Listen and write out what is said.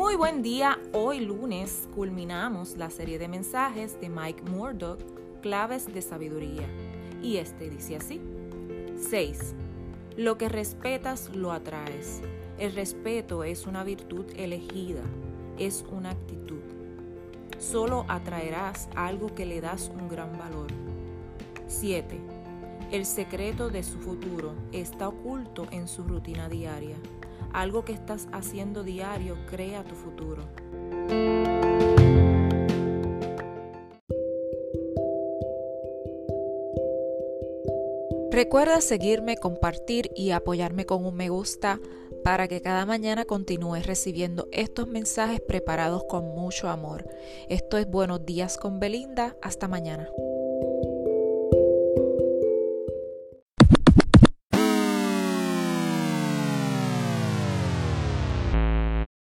Muy buen día, hoy lunes culminamos la serie de mensajes de Mike Murdoch, Claves de Sabiduría. Y este dice así. 6. Lo que respetas lo atraes. El respeto es una virtud elegida, es una actitud. Solo atraerás algo que le das un gran valor. 7. El secreto de su futuro está oculto en su rutina diaria. Algo que estás haciendo diario crea tu futuro. Recuerda seguirme, compartir y apoyarme con un me gusta para que cada mañana continúes recibiendo estos mensajes preparados con mucho amor. Esto es Buenos días con Belinda. Hasta mañana.